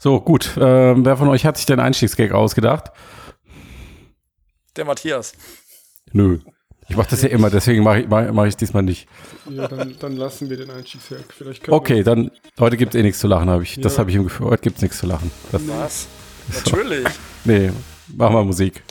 So, gut. Äh, wer von euch hat sich den Einstiegsgag ausgedacht? Der Matthias. Nö. Ich mache das ja immer, deswegen mache ich mach, mach ich diesmal nicht. Ja, dann, dann lassen wir den Einstiegsgag. Okay, dann heute gibt's eh nichts zu lachen, habe ich. Das Ja. habe ich im Gefühl. Heute gibt's nichts zu lachen. Das, Was? Natürlich. nee, mach mal Musik.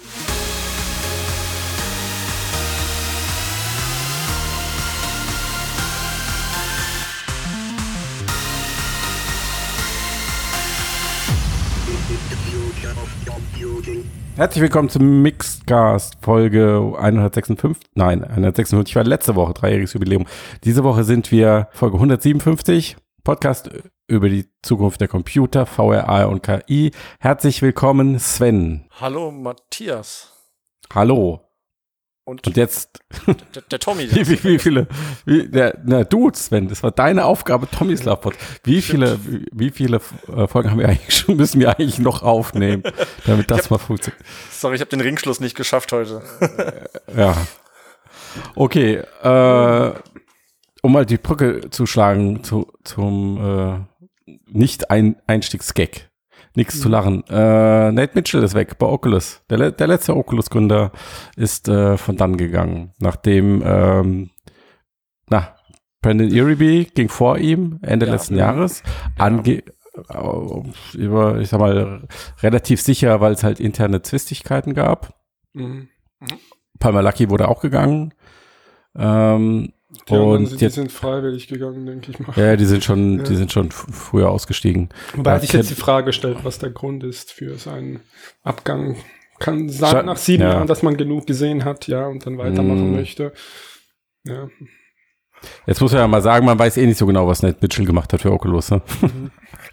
Herzlich willkommen zum Mixcast Folge 156. Nein, 156 war letzte Woche, dreijähriges Jubiläum. Diese Woche sind wir Folge 157, Podcast über die Zukunft der Computer, VR, AR und KI. Herzlich willkommen, Sven. Hallo Matthias. Hallo. Und, Und jetzt, der, der Tommy. wie, wie, wie viele, wie, der, na du, Sven, das war deine Aufgabe, Tommys Love Wie viele, wie, wie viele äh, Folgen haben wir eigentlich schon, müssen wir eigentlich noch aufnehmen, damit das mal funktioniert? Sorry, ich habe den Ringschluss nicht geschafft heute. Ja. Okay, äh, um mal die Brücke zu schlagen zu, zum äh, Nicht-Einstiegsgag. Nichts zu lachen. Äh, Nate Mitchell ist weg bei Oculus. Der, der letzte Oculus-Gründer ist äh, von dann gegangen, nachdem ähm, na, Brandon Irby ging vor ihm Ende Ja. letzten Jahres. Ange äh, über, ich sag mal, relativ sicher, weil es halt interne Zwistigkeiten gab. Mhm. Palmer Lucky wurde auch gegangen. Ähm, Die, und die jetzt, sind freiwillig gegangen, denke ich mal. ja, die sind schon, Ja. die sind schon früher ausgestiegen. Wobei Ja, sich jetzt die Frage stellt, was der Grund ist für seinen Abgang. Kann sein, nach sieben ja. Jahren, dass man genug gesehen hat, ja, und dann weitermachen Mm. möchte. Ja. Jetzt muss man ja mal sagen, man weiß eh nicht so genau, was Nate Mitchell gemacht hat für Oculus. Ne?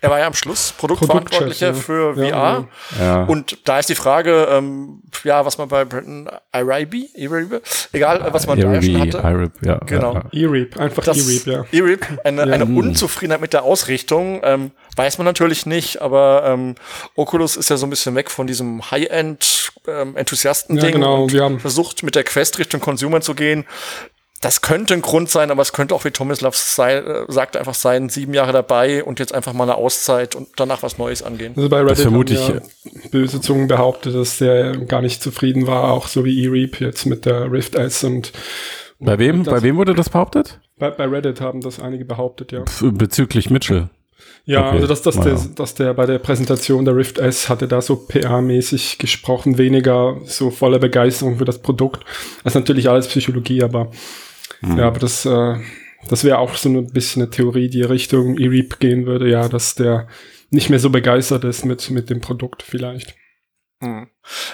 Er war ja am Schluss Produktverantwortlicher Produktchef, für Ja, VR. Ja. Und da ist die Frage, ähm, ja, was man bei Brandon Iribe, Iribe, egal, äh, was man da ja schon hatte. Irib, ja. Genau. Ja, E-Reap, einfach Das E-Reap, ja. E-Reap, eine, Ja. eine Hm. Unzufriedenheit mit der Ausrichtung, ähm, weiß man natürlich nicht, aber ähm, Oculus ist ja so ein bisschen weg von diesem High-End-Enthusiasten-Ding Ja, genau, und wir haben- versucht mit der Quest Richtung Consumer zu gehen. Das könnte ein Grund sein, aber es könnte auch, wie Tomislav sei, äh, sagt, einfach sein, sieben Jahre dabei und jetzt einfach mal eine Auszeit und danach was Neues angehen. Also bei Reddit vermute haben ja böse Zungen behauptet, dass der gar nicht zufrieden war, auch so wie E-Reap jetzt mit der Rift S und Bei wem? Das- Bei wem wurde das behauptet? bei, bei Reddit haben das einige behauptet, ja. Bezüglich Mitchell. Ja, Okay, also dass, dass, der, dass der bei der Präsentation der Rift S hatte da so PR-mäßig gesprochen, weniger so voller Begeisterung für das Produkt. Das ist natürlich alles Psychologie, aber Hm. ja, aber das, äh, das wäre auch so ein bisschen eine Theorie, die Richtung E-Reap gehen würde, ja, dass der nicht mehr so begeistert ist mit, mit dem Produkt vielleicht. Hm.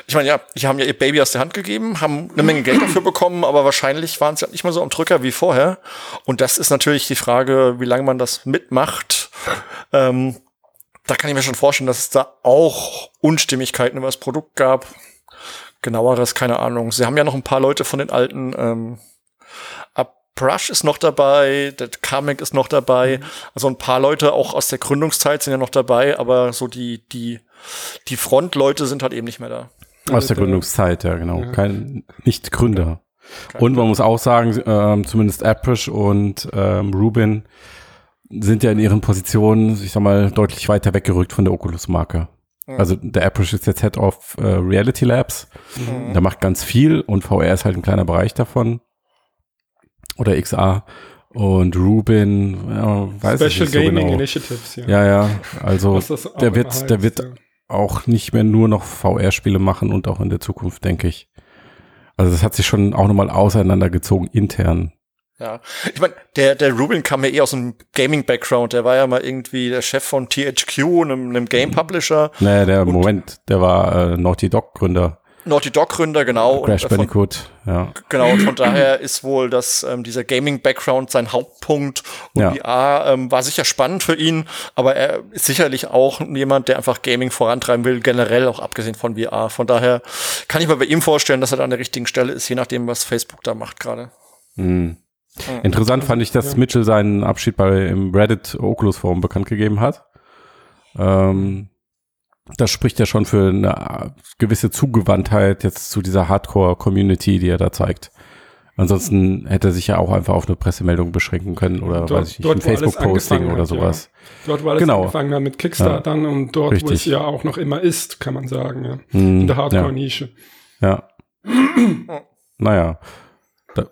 Ich meine, ja, die haben ja ihr Baby aus der Hand gegeben, haben eine Menge Geld dafür bekommen, aber wahrscheinlich waren sie halt nicht mehr so am Drücker wie vorher. Und das ist natürlich die Frage, wie lange man das mitmacht. Ähm, da kann ich mir schon vorstellen, dass es da auch Unstimmigkeiten über das Produkt gab. Genaueres, keine Ahnung. Sie haben ja noch ein paar Leute von den alten ähm, Brush ist noch dabei, der Kamek ist noch dabei. Also ein paar Leute auch aus der Gründungszeit sind ja noch dabei, aber so die, die, die Frontleute sind halt eben nicht mehr da. Aus der der- Gründungszeit, ja, genau. Ja. Kein, nicht Gründer. Kein Und man muss auch sagen, ähm, zumindest Aprish und ähm, Rubin sind ja in ihren Positionen, ich sag mal, deutlich weiter weggerückt von der Oculus-Marke. Mhm. Also der Aprish ist jetzt Head of äh, Reality Labs. Mhm. Der macht ganz viel und VR ist halt ein kleiner Bereich davon. Oder XR. Und Rubin, ja, weiß ich Special nicht so Gaming genau. Initiatives, ja. Ja, ja, also der wird, der heißt, wird ja. auch nicht mehr nur noch VR-Spiele machen und auch in der Zukunft, denke ich. Also das hat sich schon auch nochmal auseinandergezogen intern. Ja, ich meine, der, der Rubin kam ja eh aus einem Gaming-Background. Der war ja mal irgendwie der Chef von THQ, einem, einem Game-Publisher, Naja, der Und- Moment, der war äh, Naughty Dog Gründer, Naughty Dog-Gründer, genau. Crash und von, Bandicoot, ja. genau, und von daher ist wohl das, ähm, dieser Gaming-Background sein Hauptpunkt. Und Ja. VR ähm, war sicher spannend für ihn, aber er ist sicherlich auch jemand, der einfach Gaming vorantreiben will, generell auch abgesehen von VR. Von daher kann ich mir bei ihm vorstellen, dass er da an der richtigen Stelle ist, je nachdem, was Facebook da macht gerade. Hm. Interessant fand ich, dass Ja. Mitchell seinen Abschied bei im Reddit Oculus Forum bekannt gegeben hat. Ähm, das spricht ja schon für eine gewisse Zugewandtheit jetzt zu dieser Hardcore-Community, die er da zeigt. Ansonsten hätte er sich ja auch einfach auf eine Pressemeldung beschränken können oder Dort- weiß ich nicht, ein Facebook-Posting oder hat, sowas. Dort, wo alles Genau. angefangen hat mit Kickstartern und dort, wo es Richtig. ja auch noch immer ist, kann man sagen, ja. Hm, In der ja. Hardcore-Nische. Ja. naja. Da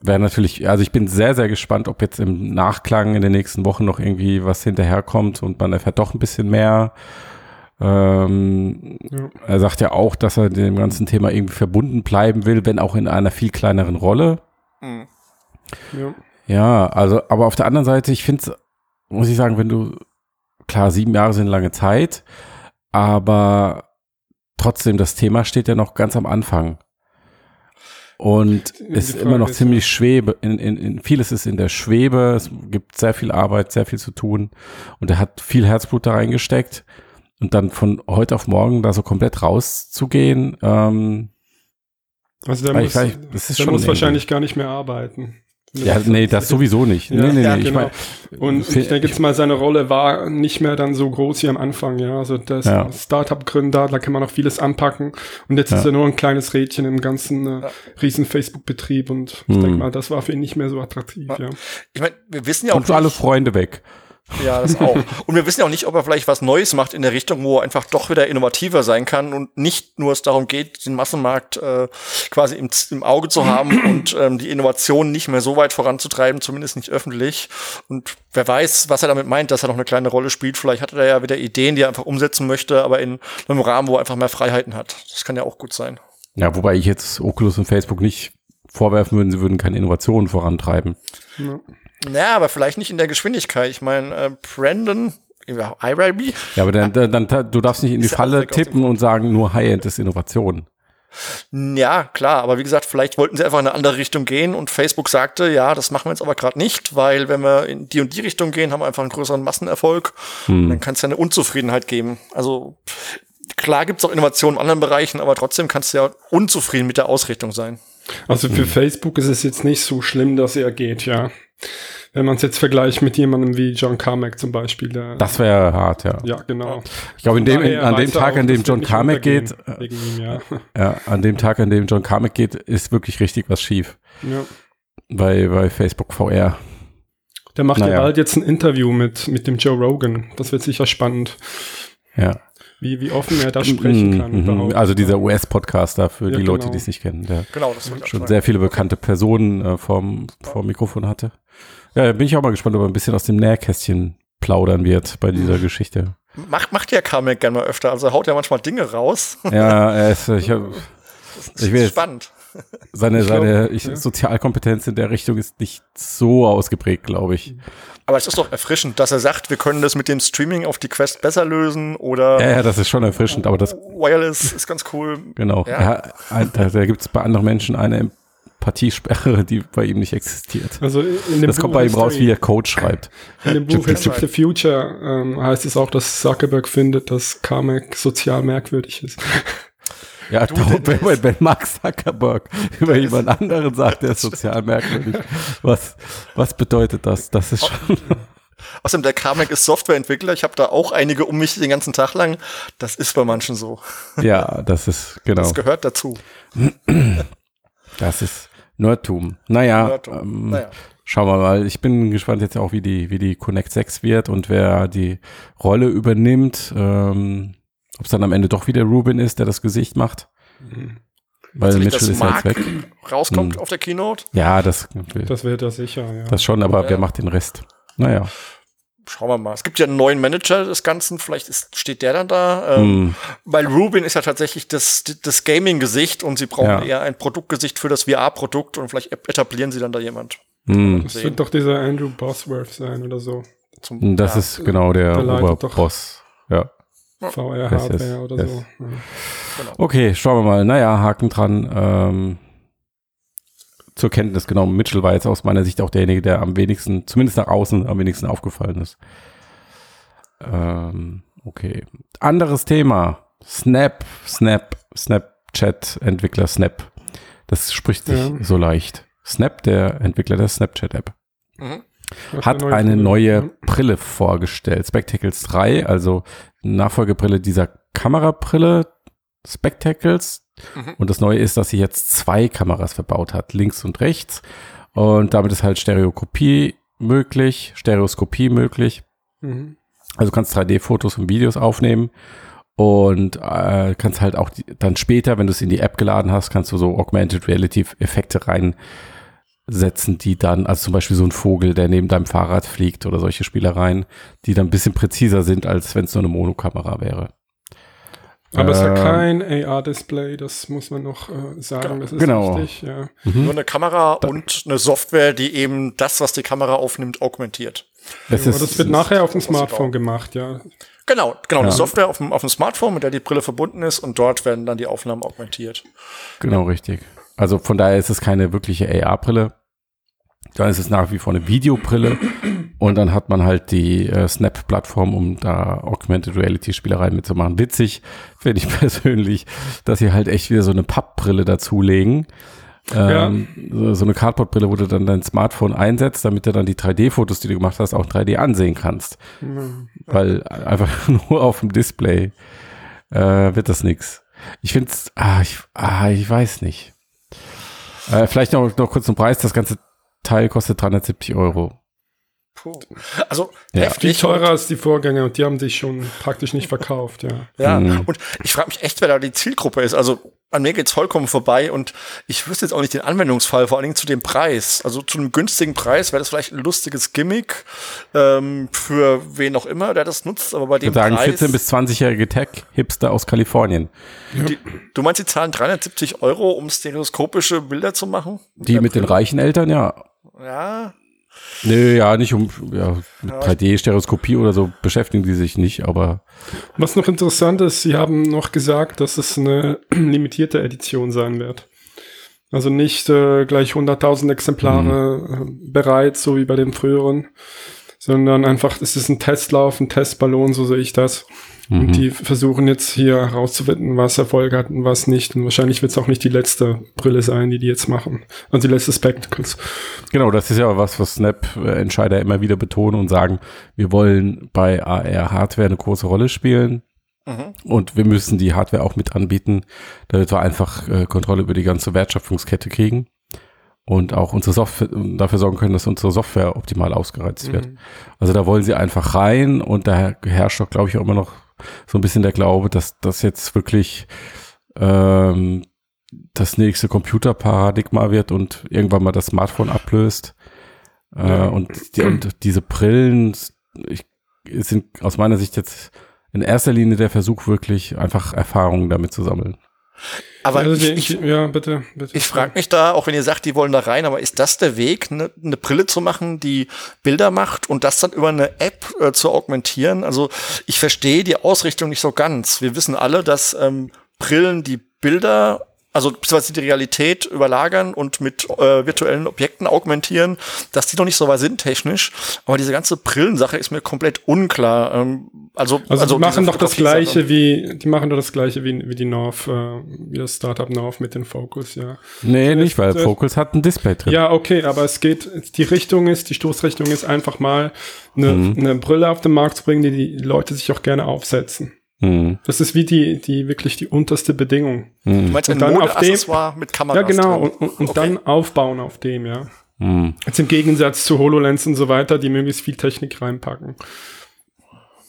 wäre natürlich, also ich bin sehr, sehr gespannt, ob jetzt im Nachklang in den nächsten Wochen noch irgendwie was hinterherkommt und man erfährt doch ein bisschen mehr. Ähm, Ja. Er sagt ja auch, dass er dem ganzen Thema irgendwie verbunden bleiben will, wenn auch in einer viel kleineren Rolle. Hm. Ja. Ja, also, aber auf der anderen Seite, ich finde, muss ich sagen, wenn du, klar, sieben Jahre sind lange Zeit, aber trotzdem, das Thema steht ja noch ganz am Anfang. Und Die ist immer noch ist, ziemlich schwebe, in, in, in, vieles ist in der Schwebe, es gibt sehr viel Arbeit, sehr viel zu tun und er hat viel Herzblut da reingesteckt und dann von heute auf morgen da so komplett rauszugehen, ähm, Also der muss, ich weiß, das ist der schon muss wahrscheinlich gar nicht mehr arbeiten. ja, nee, das sowieso nicht. Ja, nee, nee, ja, nee, ich genau. mein, Und ich denke jetzt mal, seine Rolle war nicht mehr dann so groß wie am Anfang, ja. Also der Ja. Startup-Gründer, da kann man noch vieles anpacken. Und jetzt ist Ja. er nur ein kleines Rädchen im ganzen äh, riesen Facebook-Betrieb und ich Hm. denke mal, das war für ihn nicht mehr so attraktiv, Ja. ja. Ich meine, wir wissen ja auch und alle Freunde weg. Ja, das auch. Und wir wissen ja auch nicht, ob er vielleicht was Neues macht in der Richtung, wo er einfach doch wieder innovativer sein kann und nicht nur es darum geht, den Massenmarkt äh, quasi im, im Auge zu haben und ähm, die Innovation nicht mehr so weit voranzutreiben, zumindest nicht öffentlich. Und wer weiß, was er damit meint, dass er noch eine kleine Rolle spielt. Vielleicht hat er ja wieder Ideen, die er einfach umsetzen möchte, aber in einem Rahmen, wo er einfach mehr Freiheiten hat. Das kann ja auch gut sein. Ja, wobei ich jetzt Oculus und Facebook nicht vorwerfen würde, sie würden keine Innovationen vorantreiben. ja. Naja, aber vielleicht nicht in der Geschwindigkeit. Ich meine, äh, Brandon, ja, IRB, Ja, aber dann, dann, dann du darfst nicht in die Falle tippen und sagen, nur High-End ist Innovation. Ja, klar, aber wie gesagt, vielleicht wollten sie einfach in eine andere Richtung gehen und Facebook sagte, ja, das machen wir jetzt aber gerade nicht, weil wenn wir in die und die Richtung gehen, haben wir einfach einen größeren Massenerfolg. Hm. Dann kann es ja eine Unzufriedenheit geben. Also klar gibt es auch Innovationen in anderen Bereichen, aber trotzdem kannst du ja unzufrieden mit der Ausrichtung sein. Also für Facebook ist es jetzt nicht so schlimm, dass er geht, ja. Wenn man es jetzt vergleicht mit jemandem wie John Carmack zum Beispiel, der, Das wäre hart, ja. ja, genau. Ich glaube, an dem Tag, auch, an dem John Carmack geht, äh, ihm, ja. ja, an dem Tag, an dem John Carmack geht, ist wirklich richtig was schief ja. bei, bei Facebook VR. Der macht Naja. ja bald jetzt ein Interview mit, mit dem Joe Rogan. Das wird sicher spannend, Ja. wie, wie offen er da sprechen kann. Mhm, überhaupt. Also dieser US-Podcaster für Ja, die Leute, genau. die es nicht kennen, der Genau, das wird schon sehr viele bekannte Personen äh, vom, vom Mikrofon hatte. Ja, bin ich auch mal gespannt, ob er ein bisschen aus dem Nähkästchen plaudern wird bei dieser Mhm. Geschichte. Macht, macht ja Carmack gerne mal öfter. Also er haut ja manchmal Dinge raus. Ja, er ist, ich hab, Das ist Ich will spannend. seine, Ich glaub, seine ich, ja. Sozialkompetenz in der Richtung ist nicht so ausgeprägt, glaube ich. Aber es ist doch erfrischend, dass er sagt, wir können das mit dem Streaming auf die Quest besser lösen oder Ja, ja, das ist schon erfrischend, aber das, Wireless ist ganz cool. genau. Ja. Ja. da da gibt es bei anderen Menschen eine Empathiesperre, die bei ihm nicht existiert. also in dem Das Buch kommt bei ihm raus, wie er Code schreibt. In dem Buch History of the Future ähm, heißt es auch, dass Zuckerberg findet, dass Carmack sozial merkwürdig ist. Ja, dauert, wenn, wenn, wenn Mark Zuckerberg über jemand anderen sagt, der ist sozial merkwürdig. Was, was bedeutet das? Das ist schon. Außerdem, der Carmack ist Softwareentwickler. Ich habe da auch einige um mich den ganzen Tag lang. Das ist bei manchen so. Ja, das ist, genau. Das gehört dazu. Das ist Nerdtum. Naja, Nerdtum. ähm, Naja. schauen wir mal. Ich bin gespannt jetzt auch, wie die, wie die Connect 6 wird und wer die Rolle übernimmt. Ähm, Ob es dann am Ende doch wieder Rubin ist, der das Gesicht macht. Weil Natürlich, Mitchell ist ja jetzt weg. rauskommt Hm. auf der Keynote. Ja, das, Das wird er sicher, ja. das schon, aber Ja. wer macht den Rest? Naja. Schauen wir mal. Es gibt ja einen neuen Manager des Ganzen. Vielleicht ist, steht der dann da. Ähm, Hm. Weil Rubin ist ja tatsächlich das, das Gaming-Gesicht und sie brauchen Ja. eher ein Produktgesicht für das VR-Produkt und vielleicht etablieren sie dann da jemand. Hm. das wird doch dieser Andrew Bosworth sein oder so. Zum, Das ja. ist genau der, Der Oberboss. Ja. VR-Hardware yes, oder yes. so. Ja. Okay, schauen wir mal. Naja, Haken dran. Ähm, zur Kenntnis genommen. Mitchell war jetzt aus meiner Sicht auch derjenige, der am wenigsten, zumindest nach außen, am wenigsten aufgefallen ist. Ähm, okay. Anderes Thema. Snap, Snap, Snapchat-Entwickler Snap. Das spricht sich Ja. so leicht. Snap, der Entwickler der Snapchat-App. Mhm. hat eine neue Brille vorgestellt. Spectacles 3, also Nachfolgebrille dieser Kamerabrille, Spectacles. Mhm. Und das Neue ist, dass sie jetzt zwei Kameras verbaut hat, links und rechts. Und damit ist halt Stereokopie möglich, Stereoskopie möglich. Mhm. Also du kannst 3D-Fotos und Videos aufnehmen und äh, kannst halt auch die, dann später, wenn du es in die App geladen hast, kannst du so Augmented Reality Effekte reinsetzen, die dann, also zum Beispiel so ein Vogel, der neben deinem Fahrrad fliegt oder solche Spielereien, die dann ein bisschen präziser sind, als wenn es nur eine Monokamera wäre. Aber es hat Ähm, kein AR-Display, das muss man noch äh, sagen. Das ist Genau. wichtig, ja. Nur eine Kamera und eine Software, die eben das, was die Kamera aufnimmt, augmentiert. Es Aber das wird nachher auf dem Smartphone gemacht, ja. Genau, genau, Ja. eine Software auf dem, auf dem Smartphone, mit der die Brille verbunden ist und dort werden dann die Aufnahmen augmentiert. Genau, richtig. Also von daher ist es keine wirkliche AR-Brille. Dann ist es nach wie vor eine Videobrille. Und dann hat man halt die äh, Snap-Plattform, um da Augmented Reality-Spielereien mitzumachen. Witzig finde ich persönlich, dass sie halt echt wieder so eine Pappbrille dazulegen. Ähm, so, so eine Cardboard-Brille, wo du dann dein Smartphone einsetzt, damit du dann die 3D-Fotos, die du gemacht hast, auch 3D ansehen kannst. Weil einfach nur auf dem Display äh, wird das nix. Ich finde es, ah, ich, ah, ich weiß nicht. Äh, vielleicht noch, noch kurz zum Preis. Das ganze Teil kostet 370 Euro. Puh. Also Ja. Viel heftig. teurer als die Vorgänger und die haben sich schon praktisch nicht verkauft, ja. Ja, Mhm. und ich frage mich echt, wer da die Zielgruppe ist. Also an mir geht's vollkommen vorbei und ich wüsste jetzt auch nicht den Anwendungsfall, vor allen Dingen zu dem Preis. Also zu einem günstigen Preis wäre das vielleicht ein lustiges Gimmick ähm, für wen auch immer, der das nutzt, aber bei Ich dem würde sagen, Preis, 14- bis 20-jährige Tech-Hipster aus Kalifornien. die, du meinst, die zahlen 370 Euro, um stereoskopische Bilder zu machen? Die mit den reichen Eltern, ja. Ja, Nö, ja, nicht um ja, mit 3D-Stereoskopie oder so beschäftigen die sich nicht, aber Was noch interessant ist, sie haben noch gesagt, dass es eine limitierte Edition sein wird. Also nicht äh, gleich 100.000 Exemplare äh, bereit, so wie bei den früheren, sondern einfach, es ist ein Testlauf, ein Testballon, so sehe ich das. Mhm. Und die versuchen jetzt hier herauszufinden, was Erfolg hat und was nicht. Und wahrscheinlich wird es auch nicht die letzte Brille sein, die die jetzt machen. Also die letzte Spectacles. Genau, das ist ja was, was Snap-Entscheider immer wieder betonen und sagen, wir wollen bei AR-Hardware eine große Rolle spielen Mhm. und wir müssen die Hardware auch mit anbieten, damit wir einfach äh, Kontrolle über die ganze Wertschöpfungskette kriegen und auch unsere Software dafür sorgen können, dass unsere Software optimal ausgereizt wird. Also da wollen sie einfach rein und da herrscht doch, glaube ich, auch immer noch so ein bisschen der Glaube, dass das jetzt wirklich ähm, das nächste Computerparadigma wird und irgendwann mal das Smartphone ablöst. Äh, Ja. und, die, und diese Brillen ich, sind aus meiner Sicht jetzt in erster Linie der Versuch, wirklich einfach Erfahrungen damit zu sammeln. Aber also ich, ich, ja, bitte, bitte. Ich frage mich da, auch wenn ihr sagt, die wollen da rein, aber ist das der Weg, eine ne Brille zu machen, die Bilder macht und das dann über eine App äh, zu augmentieren? Also ich verstehe die Ausrichtung nicht so ganz. Wir wissen alle, dass ähm, Brillen die Bilder, also beziehungsweise die Realität überlagern und mit äh, virtuellen Objekten augmentieren, dass die noch nicht so weit sind technisch. Aber diese ganze Brillensache ist mir komplett unklar. Ähm, also, Also, die machen diese doch das gleiche wie, die machen doch das gleiche wie, wie die North, äh, wie das Startup North mit dem Focus, ja. Nee, nicht, weil äh, Focus hat ein Display drin. Ja, okay, aber es geht, die Richtung ist, die Stoßrichtung ist einfach mal eine, Mhm. eine Brille auf den Markt zu bringen, die die Leute sich auch gerne aufsetzen. Hm, Das ist wie die, die wirklich die unterste Bedingung. Du hm, meinst ein Und dann auf dem- Modeaccessoire mit Kameras Ja, genau, drin. und, und, und Okay. dann aufbauen auf dem, ja. hm. Jetzt im Gegensatz zu HoloLens und so weiter, die möglichst viel Technik reinpacken.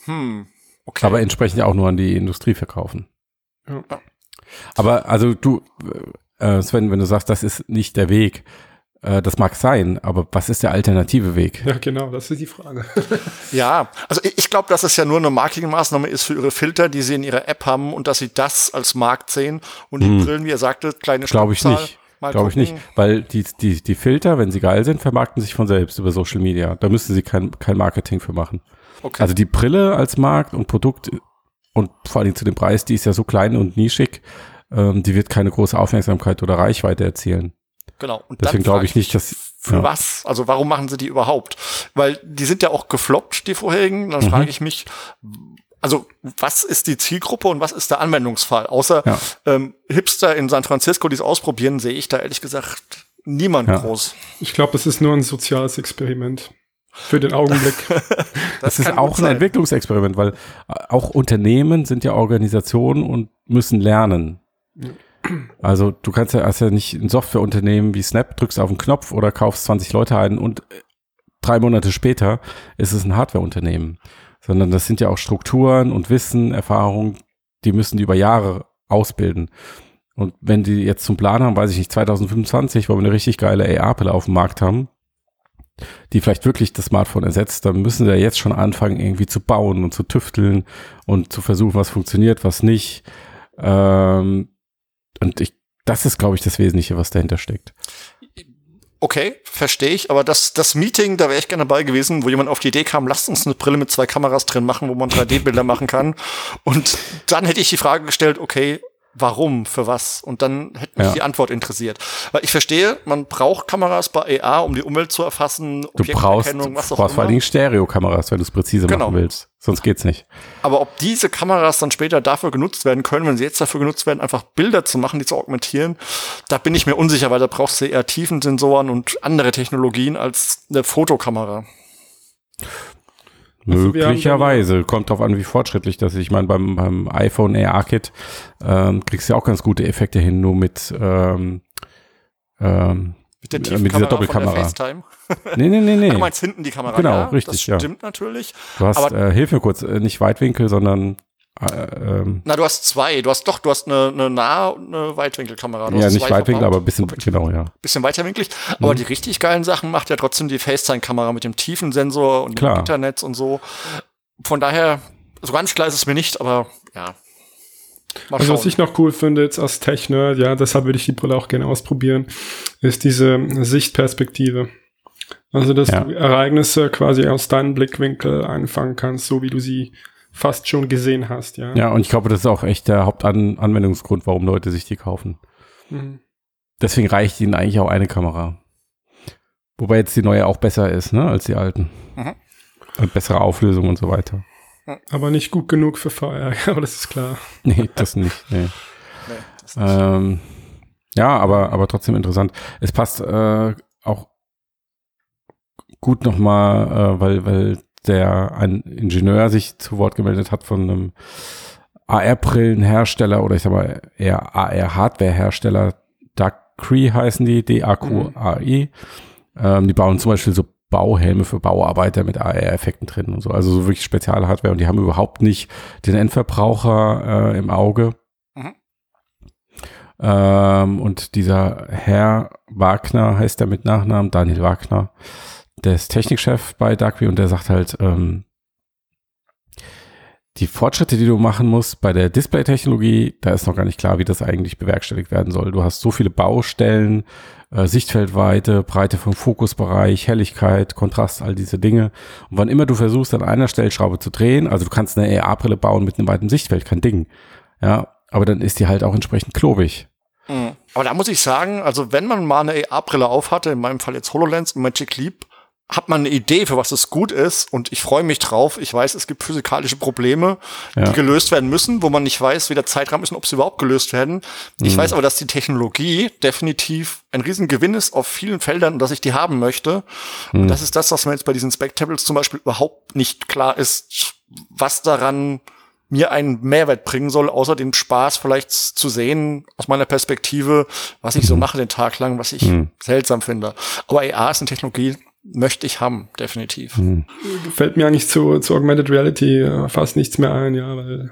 Hm. Okay. Aber entsprechend ja auch nur an die Industrie verkaufen. Ja. Aber also du, äh, Sven, wenn du sagst, das ist nicht der Weg, äh, das mag sein, aber was ist der alternative Weg? Ja, genau, das ist die Frage. Ja, also ich, ich glaube, dass es ja nur eine Marketingmaßnahme ist für ihre Filter, die sie in ihrer App haben und dass sie das als Markt sehen und die Hm. Brillen, wie ihr sagte, kleine Glaube ich nicht. Glaube ich nicht, weil die, die, die Filter, wenn sie geil sind, vermarkten sich von selbst über Social Media. Da müssen sie kein, kein Marketing für machen. Okay. Also die Brille als Markt und Produkt und vor allen Dingen zu dem Preis, die ist ja so klein und nischig, ähm, die wird keine große Aufmerksamkeit oder Reichweite erzielen. genau. Und Deswegen glaube ich nicht, dass Für ja. was? Also warum machen sie die überhaupt? Weil die sind ja auch gefloppt, die vorherigen. Mhm. Dann frage ich mich, also was ist die Zielgruppe und was ist der Anwendungsfall? Außer Ja. ähm, Hipster in San Francisco, die es ausprobieren, sehe ich da ehrlich gesagt niemand Ja. groß. Ich glaube, das ist nur ein soziales Experiment. Für den Augenblick. Das ist kann auch ein. Entwicklungsexperiment, weil äh, auch Unternehmen sind ja Organisationen und müssen lernen. Also du kannst ja, hast ja nicht ein Softwareunternehmen wie Snap, drückst auf den Knopf oder kaufst 20 Leute ein und äh, drei Monate später ist es ein Hardwareunternehmen. Sondern das sind ja auch Strukturen und Wissen, Erfahrungen, die müssen die über Jahre ausbilden. Und wenn die jetzt zum Plan haben, weiß ich nicht, 2025, wo wir eine richtig geile AR-Pille auf dem Markt haben, die vielleicht wirklich das Smartphone ersetzt, dann müssen ja jetzt schon anfangen, irgendwie zu bauen und zu tüfteln und zu versuchen, was funktioniert, was nicht. Ähm, und ich, das ist, glaube ich, das Wesentliche, was dahinter steckt. Okay, verstehe ich, aber das, das Meeting, da wäre ich gerne dabei gewesen, wo jemand auf die Idee kam, lasst uns eine Brille mit zwei Kameras drin machen, wo man 3D-Bilder machen kann. Und dann hätte ich die Frage gestellt, okay, warum, für was? Und dann hätte mich Ja. die Antwort interessiert. Weil ich verstehe, man braucht Kameras bei AR, um die Umwelt zu erfassen, Du brauchst, du auch brauchst vor allen immer. Dingen Stereokameras, wenn du es präzise Genau. machen willst. Sonst geht's nicht. Aber ob diese Kameras dann später dafür genutzt werden können, wenn sie jetzt dafür genutzt werden, einfach Bilder zu machen, die zu augmentieren, da bin ich mir unsicher, weil da brauchst du eher Tiefensensoren und andere Technologien als eine Fotokamera. Also Möglicherweise. Kommt drauf an, wie fortschrittlich das ist. Ich meine, beim, beim iPhone AR-Kit ähm, kriegst du ja auch ganz gute Effekte hin, nur mit ähm, ähm, Mit der Mit dieser von Doppelkamera. der FaceTime. Nee, nee, nee, nee. Du meinst hinten die Kamera. Genau, ja, richtig, Das ja. stimmt natürlich. Du hast, aber- äh, hilf mir kurz, äh, nicht Weitwinkel, sondern äh, ähm, Na, du hast zwei. Du hast doch, du hast eine, eine Nah- und eine Weitwinkelkamera. Du ja, nicht Weitwinkel, aber ein bisschen, genau, ja. bisschen weiterwinklig. Mhm. Aber die richtig geilen Sachen macht ja trotzdem die FaceTime-Kamera mit dem Tiefensensor und Klar. dem Internet und so. Von daher, so ganz klar ist es mir nicht, aber ja. Mal Also schauen. was ich noch cool finde jetzt als Tech-Nerd, ja, deshalb würde ich die Brille auch gerne ausprobieren, ist diese Sichtperspektive. Also, dass Ja. du Ereignisse quasi aus deinem Blickwinkel einfangen kannst, so wie du sie fast schon gesehen hast, ja. Ja, und ich glaube, das ist auch echt der Hauptanwendungsgrund, warum Leute sich die kaufen. Mhm. Deswegen reicht ihnen eigentlich auch eine Kamera. Wobei jetzt die neue auch besser ist, ne, als die alten. Mhm. Und bessere Auflösung und so weiter. Aber nicht gut genug für VR, ja, aber das ist klar. Nee, das nicht. Nee. Nee, das nicht. Ähm, ja, aber, aber trotzdem interessant. Es passt äh, auch gut nochmal, äh, weil, weil der ein Ingenieur sich zu Wort gemeldet hat von einem AR-Brillenhersteller oder ich sag mal eher AR-Hardware-Hersteller. Dacry heißen die, D-A-Q-A-I. Ähm, die bauen zum Beispiel so Bauhelme für Bauarbeiter mit AR-Effekten drin und so. Also so wirklich spezielle Hardware und die haben überhaupt nicht den Endverbraucher äh, im Auge. Mhm. Ähm, und dieser Herr Wagner heißt er mit Nachnamen, Daniel Wagner, der ist Technikchef bei Darkview und der sagt halt, ähm, die Fortschritte, die du machen musst bei der Display-Technologie, da ist noch gar nicht klar, wie das eigentlich bewerkstelligt werden soll. Du hast so viele Baustellen, äh, Sichtfeldweite, Breite vom Fokusbereich, Helligkeit, Kontrast, all diese Dinge. Und wann immer du versuchst, an einer Stellschraube zu drehen, also du kannst eine AR-Brille bauen mit einem weiten Sichtfeld, kein Ding. Ja, aber dann ist die halt auch entsprechend klobig. Mhm. Aber da muss ich sagen, also wenn man mal eine AR-Brille aufhatte, in meinem Fall jetzt HoloLens und Magic Leap, hat man eine Idee, für was es gut ist und ich freue mich drauf. Ich weiß, es gibt physikalische Probleme, Ja. die gelöst werden müssen, wo man nicht weiß, wie der Zeitrahmen ist und ob sie überhaupt gelöst werden. Ich weiß aber, dass die Technologie definitiv ein Riesengewinn ist auf vielen Feldern und dass ich die haben möchte. Und das ist das, was mir jetzt bei diesen Spectables zum Beispiel überhaupt nicht klar ist, was daran mir einen Mehrwert bringen soll, außer den Spaß vielleicht zu sehen aus meiner Perspektive, was ich so mache den Tag lang, was ich Mhm. seltsam finde. Aber AR ist eine Technologie, möchte ich haben, definitiv. Mhm. Fällt mir eigentlich zu, zu Augmented Reality äh, fast nichts mehr ein, ja, weil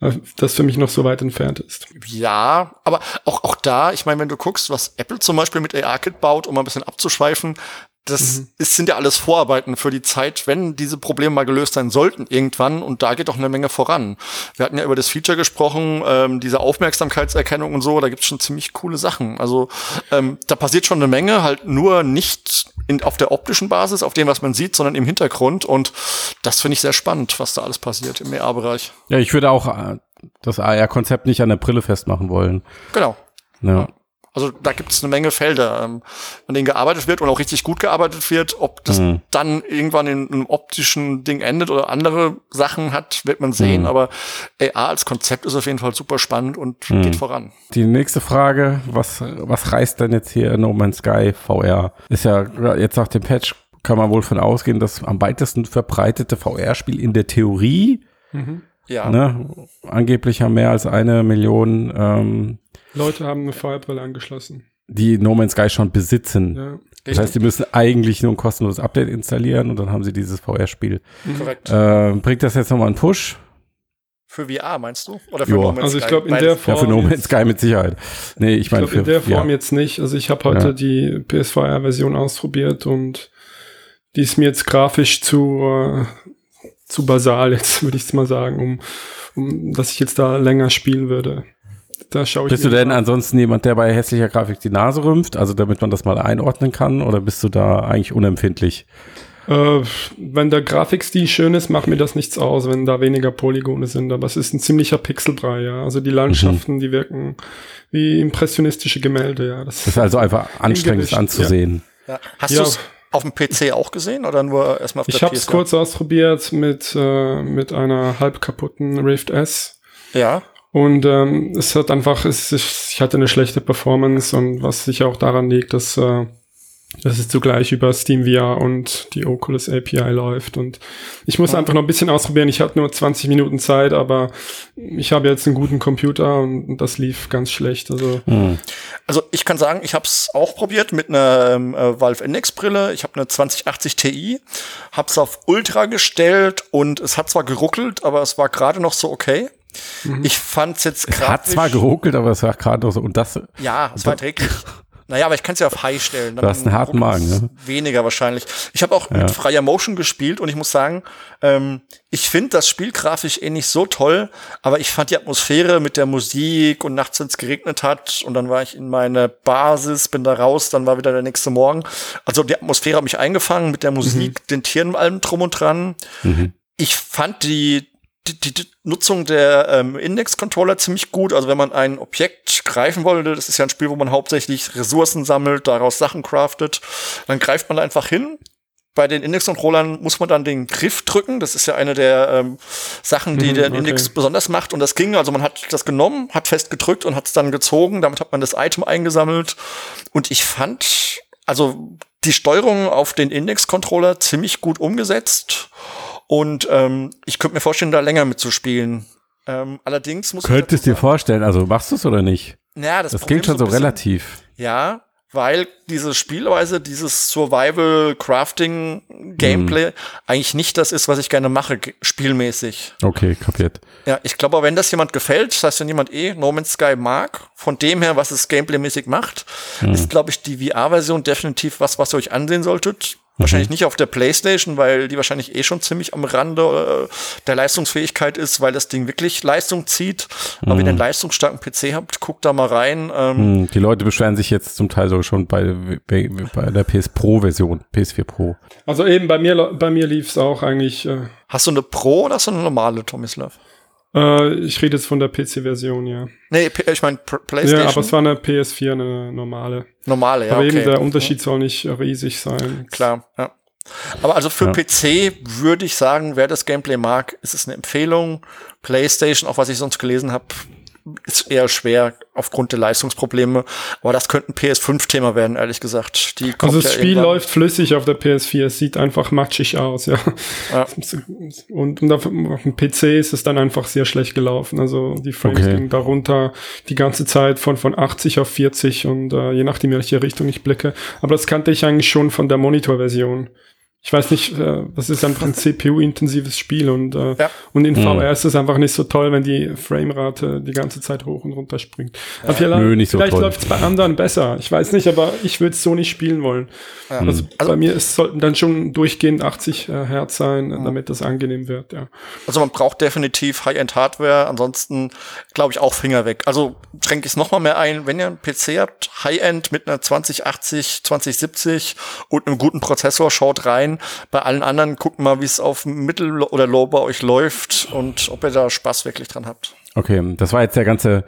äh, das für mich noch so weit entfernt ist. Ja, aber auch, auch da, ich meine, wenn du guckst, was Apple zum Beispiel mit AR-Kit baut, um mal ein bisschen abzuschweifen, das ist, sind ja alles Vorarbeiten für die Zeit, wenn diese Probleme mal gelöst sein sollten irgendwann. Und da geht doch eine Menge voran. Wir hatten ja über das Feature gesprochen, ähm, diese Aufmerksamkeitserkennung und so, da gibt's schon ziemlich coole Sachen. Also ähm, da passiert schon eine Menge, halt nur nicht in, auf der optischen Basis, auf dem, was man sieht, sondern im Hintergrund. Und das finde ich sehr spannend, was da alles passiert im AR-Bereich. Ja, ich würde auch äh, das AR-Konzept nicht an der Brille festmachen wollen. Genau. Ja. Also da gibt es eine Menge Felder, ähm, an denen gearbeitet wird und auch richtig gut gearbeitet wird. Ob das Mhm. dann irgendwann in einem optischen Ding endet oder andere Sachen hat, wird man sehen. Mhm. Aber AR als Konzept ist auf jeden Fall super spannend und Mhm. geht voran. Die nächste Frage, was, was reißt denn jetzt hier No Man's Sky VR? Ist ja jetzt nach dem Patch kann man wohl von ausgehen, das am weitesten verbreitete VR-Spiel in der Theorie Ja. Ne? Angeblich haben mehr als eine Million, ähm, Leute haben eine Feuerbrille angeschlossen. die No Man's Sky schon besitzen. Ja. Das heißt, die müssen eigentlich nur ein kostenloses Update installieren und dann haben sie dieses VR-Spiel. korrekt. Äh, bringt das jetzt nochmal einen Push? Für VR meinst du? Oder für Ja. No Man's Also ich Sky? glaube, in der Ja, für Form No Man's Sky mit Sicherheit. Nee, ich Ich meine in der Form ja. jetzt nicht. Also ich habe heute Ja. die PSVR-Version ausprobiert und die ist mir jetzt grafisch zu, äh, zu basal, jetzt würde ich es mal sagen, um, um dass ich jetzt da länger spielen würde. Da schaue ich Bist du denn an. ansonsten jemand, der bei hässlicher Grafik die Nase rümpft, also damit man das mal einordnen kann, oder bist du da eigentlich unempfindlich? Äh, wenn der Grafikstil schön ist, macht mir das nichts aus, wenn da weniger Polygone sind. Aber es ist ein ziemlicher Pixelbrei, ja. Also die Landschaften, die wirken wie impressionistische Gemälde, ja. Das, Das ist also einfach anstrengend anzusehen. Ja. Hast Ja. du es auf dem PC auch gesehen oder nur erstmal auf ich der habe es PS4? kurz ausprobiert mit, äh, mit einer halb kaputten Rift S. Ja. Und ähm, es hat einfach, es, ist- ich hatte eine schlechte Performance und was sicher auch daran liegt, dass, äh, dass es zugleich über Steam VR und die Oculus API läuft. Und ich muss einfach noch ein bisschen ausprobieren. Ich hatte nur 20 Minuten Zeit, aber ich habe jetzt einen guten Computer und, das lief ganz schlecht. Also Hm. Also ich kann sagen, ich habe es auch probiert mit einer ähm, äh, Valve Index Brille. Ich habe eine 2080 Ti, habe es auf Ultra gestellt und es hat zwar geruckelt, aber es war gerade noch so okay. Ich fand es jetzt Es hat zwar geruckelt, aber es war gerade noch so. Und das, Ja, es war erträglich. Naja, aber ich kann es ja auf High stellen. Du hast einen harten Magen, ne? Weniger wahrscheinlich. Ich habe auch mit freier Motion gespielt und ich muss sagen, ähm, ich finde das Spiel grafisch eh nicht so toll, aber ich fand die Atmosphäre mit der Musik und nachts, wenn es geregnet hat und dann war ich in meine Basis, bin da raus, dann war wieder der nächste Morgen. Also die Atmosphäre hat mich eingefangen mit der Musik, den Tieren allem drum und dran. Ich fand die die, die, die Nutzung der ähm, Index-Controller ziemlich gut. Also wenn man ein Objekt greifen wollte, das ist ja ein Spiel, wo man hauptsächlich Ressourcen sammelt, daraus Sachen craftet, dann greift man einfach hin. Bei den Index-Controllern muss man dann den Griff drücken. Das ist ja eine der ähm, Sachen, die Mhm, den okay. Index besonders macht. Und das ging. Also man hat das genommen, hat fest gedrückt und hat es dann gezogen. Damit hat man das Item eingesammelt. Und ich fand, also die Steuerung auf den Index-Controller ziemlich gut umgesetzt. Und ähm, ich könnte mir vorstellen, da länger mitzuspielen. Ähm, allerdings muss könntest ich dir vorstellen, also machst du es oder nicht? ja, das, Das klingt schon so bisschen- relativ. Ja, weil diese Spielweise, dieses Survival Crafting Gameplay Mhm. eigentlich nicht das ist, was ich gerne mache, spielmäßig. Okay, kapiert. Ja, ich glaube, wenn das jemand gefällt, das heißt, wenn jemand eh No Man's Sky mag, von dem her, was es gameplaymäßig macht, Mhm. ist, glaube ich, die VR-Version definitiv was, was ihr euch ansehen solltet. Mhm. Wahrscheinlich nicht auf der Playstation, weil die wahrscheinlich eh schon ziemlich am Rande äh, der Leistungsfähigkeit ist, weil das Ding wirklich Leistung zieht. Aber wenn ihr einen leistungsstarken PC habt, guckt da mal rein. Ähm, Hm, Die Leute beschweren sich jetzt zum Teil sogar schon bei, bei, bei der PS Pro-Version, PS4 Pro. Also eben bei mir, bei mir lief es auch eigentlich. Äh, Hast du eine Pro oder hast du eine normale, Tomislav? Äh, ich rede jetzt von der PC-Version, ja. Nee, P- ich meine Playstation. Ja, aber es war eine PS4, eine normale. normale, ja, aber eben okay. der Unterschied soll nicht riesig sein. Klar, ja. Aber also für Ja. PC würde ich sagen, wer das Gameplay mag, ist es eine Empfehlung. PlayStation, auch was ich sonst gelesen habe, ist eher schwer aufgrund der Leistungsprobleme. Aber das könnte ein PS5-Thema werden, ehrlich gesagt. Die Also das ja Spiel irgendwann. läuft flüssig auf der PS4, es sieht einfach matschig aus, ja. Ja. Und, und auf, auf dem PC ist es dann einfach sehr schlecht gelaufen. Also die Frames Okay. gingen darunter die ganze Zeit von, von 80 auf 40 und äh, je nachdem, in welche Richtung ich blicke. Aber das kannte ich eigentlich schon von der Monitorversion. Ich weiß nicht, äh, das ist einfach ein CPU-intensives Spiel und, äh, Ja. und in Mhm. VR ist es einfach nicht so toll, wenn die Framerate die ganze Zeit hoch und runter springt. Aber vielleicht, Nö, nicht so vielleicht läuft es bei anderen besser. Ich weiß nicht, aber ich würde es so nicht spielen wollen. Also, bei mir es sollten dann schon durchgehend 80 äh, Hertz sein, äh, damit das angenehm wird, ja. Also man braucht definitiv High-End-Hardware, ansonsten glaube ich auch Finger weg. Also schränke ich es nochmal mehr ein, wenn ihr einen PC habt, High-End mit einer 2080, 2070 und einem guten Prozessor, schaut rein. Bei allen anderen guckt mal, wie es auf Mittel- oder Low bei euch läuft und ob ihr da Spaß wirklich dran habt. Okay, das war jetzt der ganze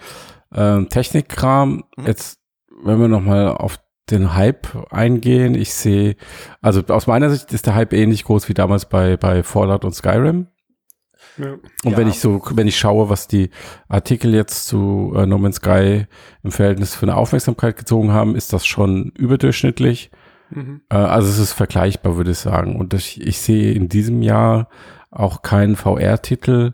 ähm, Technikkram. Jetzt, wenn wir nochmal auf den Hype eingehen, ich sehe, also aus meiner Sicht ist der Hype ähnlich groß wie damals bei, bei Fallout und Skyrim. ja. Und Ja. wenn ich so, wenn ich schaue, was die Artikel jetzt zu äh, No Man's Sky im Verhältnis für eine Aufmerksamkeit gezogen haben, ist das schon überdurchschnittlich. Mhm. Äh, also es ist vergleichbar, würde ich sagen. Und ich, ich sehe in diesem Jahr auch keinen VR-Titel,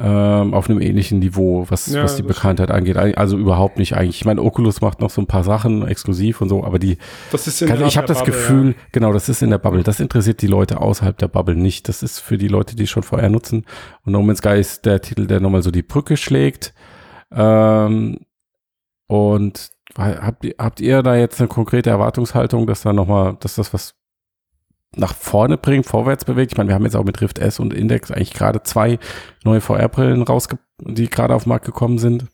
ähm, auf einem ähnlichen Niveau, was, Ja, was die Bekanntheit angeht. Also überhaupt nicht eigentlich. Ich meine, Oculus macht noch so ein paar Sachen exklusiv und so, aber die, Das ist in also ich habe das Bubble, Gefühl, genau, das ist in der Bubble. Das interessiert die Leute außerhalb der Bubble nicht. Das ist für die Leute, die schon VR nutzen. Und No Man's Sky ist der Titel, der nochmal so die Brücke schlägt. Ähm, und habt ihr, habt ihr da jetzt eine konkrete Erwartungshaltung, dass da nochmal, dass das was nach vorne bringt, vorwärts bewegt? Ich meine, wir haben jetzt auch mit Rift S und Index eigentlich gerade zwei neue VR-Brillen rausge, die gerade auf den Markt gekommen sind.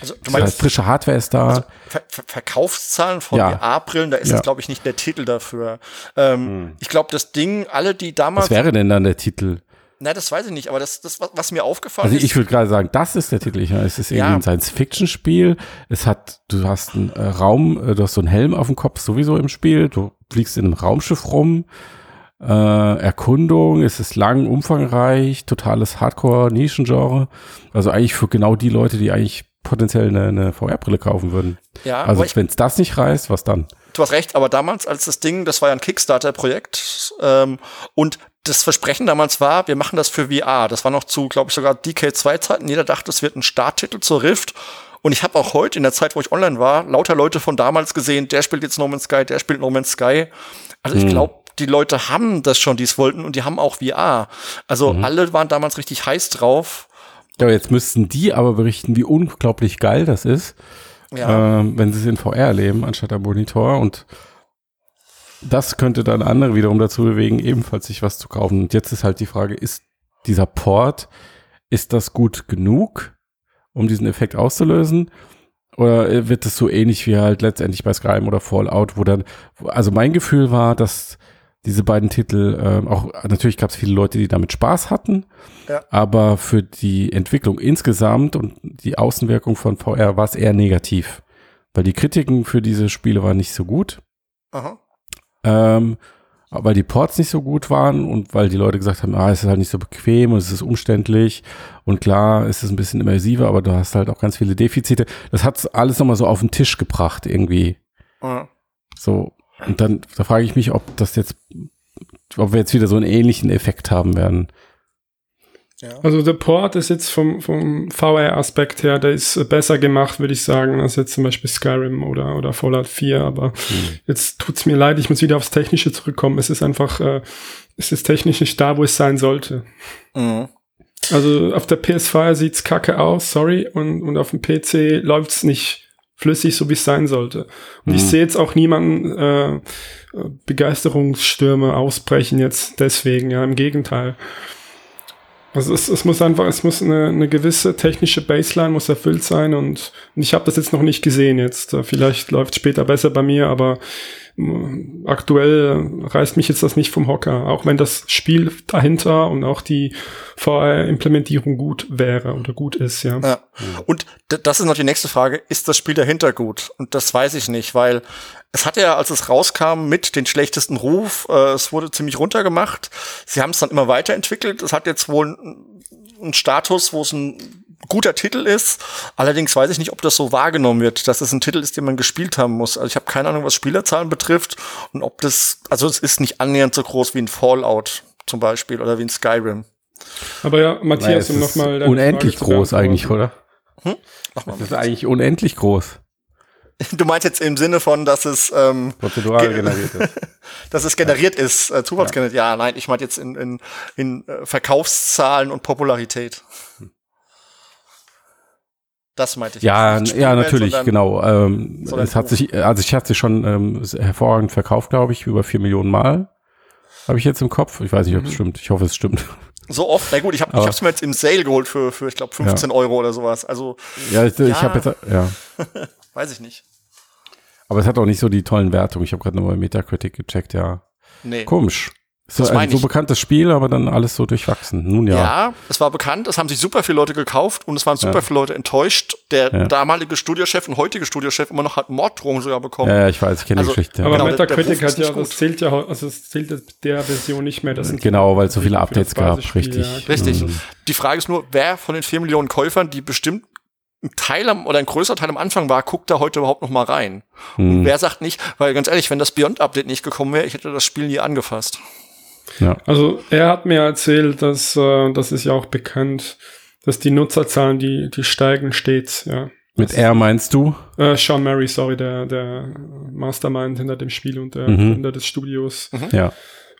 Also du Das heißt, meinst frische Hardware ist da. also Ver Ver Verkaufszahlen von Ja. VR-Brillen, da ist Ja. das, glaube ich, nicht der Titel dafür. Ähm, Hm. Ich glaube, das Ding, alle, die damals. was wäre denn dann der Titel? Na, das weiß ich nicht, aber das, das was, mir aufgefallen Also ist. ich würde gerade sagen, das ist der Titel. Ich meine, es ist irgendwie Ja. ein Science-Fiction-Spiel. Es hat, du hast einen äh, Raum, äh, du hast so einen Helm auf dem Kopf sowieso im Spiel. Du fliegst in einem Raumschiff rum. Äh, Erkundung, es ist lang, umfangreich, totales Hardcore-Nischengenre. Also eigentlich für genau die Leute, die eigentlich potenziell eine, eine VR-Brille kaufen würden. ja, Also wenn es das nicht reißt, was dann? du hast recht, aber damals, als das Ding, das war ja ein Kickstarter-Projekt ähm, und das Versprechen damals war, wir machen das für VR. Das war noch zu, glaube ich, sogar DK2-Zeiten. Jeder dachte, es wird ein Starttitel zur Rift. Und ich habe auch heute, in der Zeit, wo ich online war, lauter Leute von damals gesehen, der spielt jetzt No Man's Sky, der spielt No Man's Sky. Also ich Hm. glaube, die Leute haben das schon, die es wollten, und die haben auch VR. Also Mhm. alle waren damals richtig heiß drauf. Ja, jetzt müssten die aber berichten, wie unglaublich geil das ist. Ja. ähm, wenn sie es in VR erleben, anstatt am Monitor. Und das könnte dann andere wiederum dazu bewegen, ebenfalls sich was zu kaufen. Und jetzt ist halt die Frage, ist dieser Port, ist das gut genug, um diesen Effekt auszulösen? Oder wird es so ähnlich wie halt letztendlich bei Skyrim oder Fallout, wo dann, also mein Gefühl war, dass diese beiden Titel, ähm, auch natürlich gab es viele Leute, die damit Spaß hatten, Ja. aber für die Entwicklung insgesamt und die Außenwirkung von VR war es eher negativ, weil die Kritiken für diese Spiele waren nicht so gut, Aha. ähm, weil die Ports nicht so gut waren und weil die Leute gesagt haben, ah, es ist halt nicht so bequem und es ist umständlich und klar, es ist ein bisschen immersiver, aber du hast halt auch ganz viele Defizite. Das hat alles nochmal so auf den Tisch gebracht irgendwie. Ja. So, und dann, da frage ich mich, ob das jetzt, ob wir jetzt wieder so einen ähnlichen Effekt haben werden. Ja. Also der Port ist jetzt vom, vom VR-Aspekt her, der ist besser gemacht, würde ich sagen, als jetzt zum Beispiel Skyrim oder, oder Fallout 4. Aber jetzt tut's mir leid, ich muss wieder aufs Technische zurückkommen. Es ist einfach, äh, es ist technisch nicht da, wo es sein sollte. Mhm. Also auf der PS4 sieht's kacke aus, sorry, und, und auf dem PC läuft's nicht flüssig, so wie es sein sollte. Und ich Mhm. sehe jetzt auch niemanden äh, Begeisterungsstürme ausbrechen jetzt deswegen, ja, im Gegenteil. Also es, es muss einfach, es muss eine, eine gewisse technische Baseline muss erfüllt sein und, und ich habe das jetzt noch nicht gesehen jetzt. Vielleicht läuft später besser bei mir, aber aktuell reißt mich jetzt das nicht vom Hocker, auch wenn das Spiel dahinter und auch die VR-Implementierung gut wäre oder gut ist, ja. Ja. Und das ist noch die nächste Frage, ist das Spiel dahinter gut? Und das weiß ich nicht, weil es hatte ja, als es rauskam, mit den schlechtesten Ruf, äh, es wurde ziemlich runtergemacht. Sie haben es dann immer weiterentwickelt. Es hat jetzt wohl einen Status, wo es ein guter Titel ist. Allerdings weiß ich nicht, ob das so wahrgenommen wird, dass es ein Titel ist, den man gespielt haben muss. Also ich habe keine Ahnung, was Spielerzahlen betrifft und ob das, also es ist nicht annähernd so groß wie ein Fallout zum Beispiel oder wie ein Skyrim. Aber ja, Naja, Matthias, es um ist nochmal unendlich groß eigentlich, oder? Mach mal Das ist eigentlich unendlich groß, Du meinst jetzt im Sinne von, dass es ähm, prozedural Ge- generiert ist. dass es generiert ist, äh, zufallsgeneriert. Ja. nein, ich meine jetzt in, in, in äh, Verkaufszahlen und Popularität. Das meinte ich. Ja, ja, Spielwelt, natürlich, sondern- genau. Ähm, es hat sich, also ich hatte sie schon ähm, hervorragend verkauft, glaube ich, über vier Millionen Mal. Habe ich jetzt im Kopf. Ich weiß nicht, ob es stimmt. Ich hoffe, es stimmt. So oft. Na gut, ich habe ich hab's mir jetzt im Sale geholt für, für ich glaube, 15 Euro oder sowas. Also, Ja, ich, ich Ja. habe jetzt, ja. weiß ich nicht. Aber es hat auch nicht so die tollen Wertungen. Ich habe gerade nochmal Metacritic gecheckt, ja. Nee. Komisch. So Das ein so bekanntes Spiel, aber dann alles so durchwachsen. Nun ja. Ja. es war bekannt, es haben sich super viele Leute gekauft und es waren super Ja. viele Leute enttäuscht. Der Ja. damalige Studiochef und heutige Studiochef immer noch hat Morddrohungen sogar bekommen. Ja, ich weiß, ich kenne Also, die Geschichte. Aber Genau, der- der Metacritic hat ja, das zählt ja, also es zählt der Version nicht mehr. Das sind genau, weil es so viele Updates gab, richtig. ja. Richtig. Mhm. Die Frage ist nur, wer von den vier Millionen Käufern, die bestimmt ein Teil am, oder ein größerer Teil am Anfang war, guckt da heute überhaupt noch mal rein? Und Mhm. wer sagt nicht, weil ganz ehrlich, wenn das Beyond-Update nicht gekommen wäre, ich hätte das Spiel nie angefasst. Ja. Also er hat mir erzählt, dass äh, das ist ja auch bekannt, dass die Nutzerzahlen, die, die steigen stets, ja. Mit R meinst du? Äh, Sean Murray, sorry, der, der Mastermind hinter dem Spiel und der Mhm. Gründer des Studios. Ja.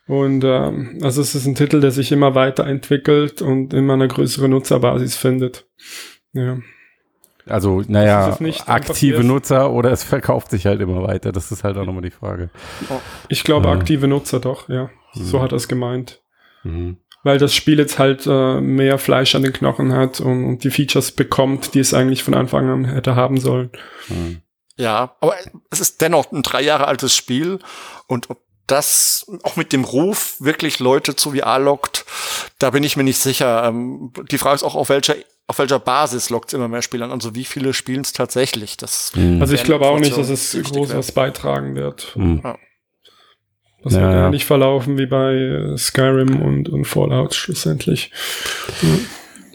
Und ähm, also es ist ein Titel, der sich immer weiterentwickelt und immer eine größere Nutzerbasis findet. Ja. Also, naja, aktive Nutzer oder es verkauft sich halt immer weiter. Das ist halt auch nochmal die Frage. Ich glaube, aktive Nutzer doch, ja. So Mhm. hat er es gemeint. Mhm. Weil das Spiel jetzt halt äh, mehr Fleisch an den Knochen hat und, und die Features bekommt, die es eigentlich von Anfang an hätte haben sollen. Mhm. Ja, aber es ist dennoch ein drei Jahre altes Spiel und ob das auch mit dem Ruf wirklich Leute zu VR lockt, da bin ich mir nicht sicher. Ähm, die Frage ist auch, auf welcher, auf welcher Basis lockt es immer mehr Spieler an? Also wie viele spielen es tatsächlich? Das Mhm. Also ich glaube auch nicht, dass es groß was beitragen wird. Mhm. Das Ja, wird ja nicht verlaufen wie bei Skyrim und, und Fallout schlussendlich.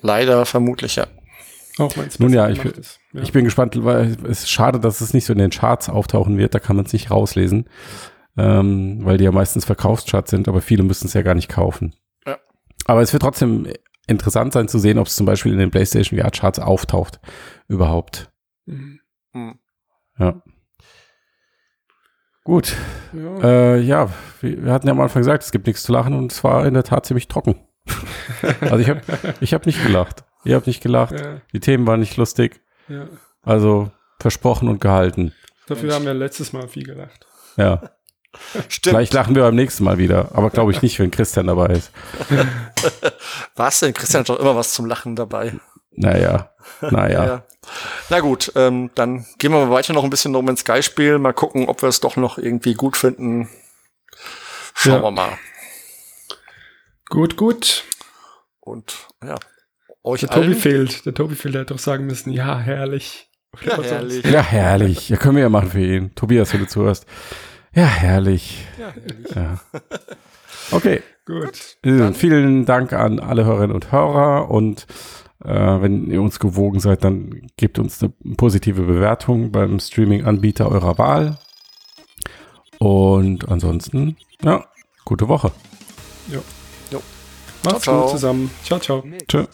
leider vermutlich, ja. Auch wenn es Nun ja, ich- ist. Ja. Ich bin gespannt, weil es ist schade, dass es nicht so in den Charts auftauchen wird. Da kann man es nicht rauslesen, ähm, weil die ja meistens Verkaufscharts sind, aber viele müssen es ja gar nicht kaufen. Ja. Aber es wird trotzdem interessant sein zu sehen, ob es zum Beispiel in den PlayStation VR Charts auftaucht überhaupt. Mhm. Hm. Ja. Gut. ja. Äh, ja, wir, wir hatten ja am Anfang gesagt, es gibt nichts zu lachen und es war in der Tat ziemlich trocken. also ich habe ich hab nicht gelacht. Ihr habt nicht gelacht. ja, Die Themen waren nicht lustig. ja. Also versprochen und gehalten. Dafür haben wir letztes Mal viel gelacht. Ja. Stimmt. Vielleicht lachen wir beim nächsten Mal wieder. Aber glaube ich nicht, wenn Christian dabei ist. Was denn? Christian hat doch immer was zum Lachen dabei. Naja. Naja. Ja. Na gut, ähm, dann gehen wir mal weiter noch ein bisschen No Man's Sky spielen. Mal gucken, ob wir es doch noch irgendwie gut finden. Schauen Ja. wir mal. Gut, gut. Und ja, euch Der Tobi allen. fehlt. Der Tobi fehlt, der hätte doch sagen müssen, ja, herrlich. Ja, herrlich. Ja, herrlich. Ja, können wir ja machen für ihn. Tobias, wenn du zuhörst. Ja, herrlich. Ja, herrlich. Ja. Okay. Gut. Vielen Dank an alle Hörerinnen und Hörer und wenn ihr uns gewogen seid, dann gebt uns eine positive Bewertung beim Streaming-Anbieter eurer Wahl. Und ansonsten, ja, gute Woche. Macht's Ciao, ciao. gut zusammen. Ciao, ciao. Tschö.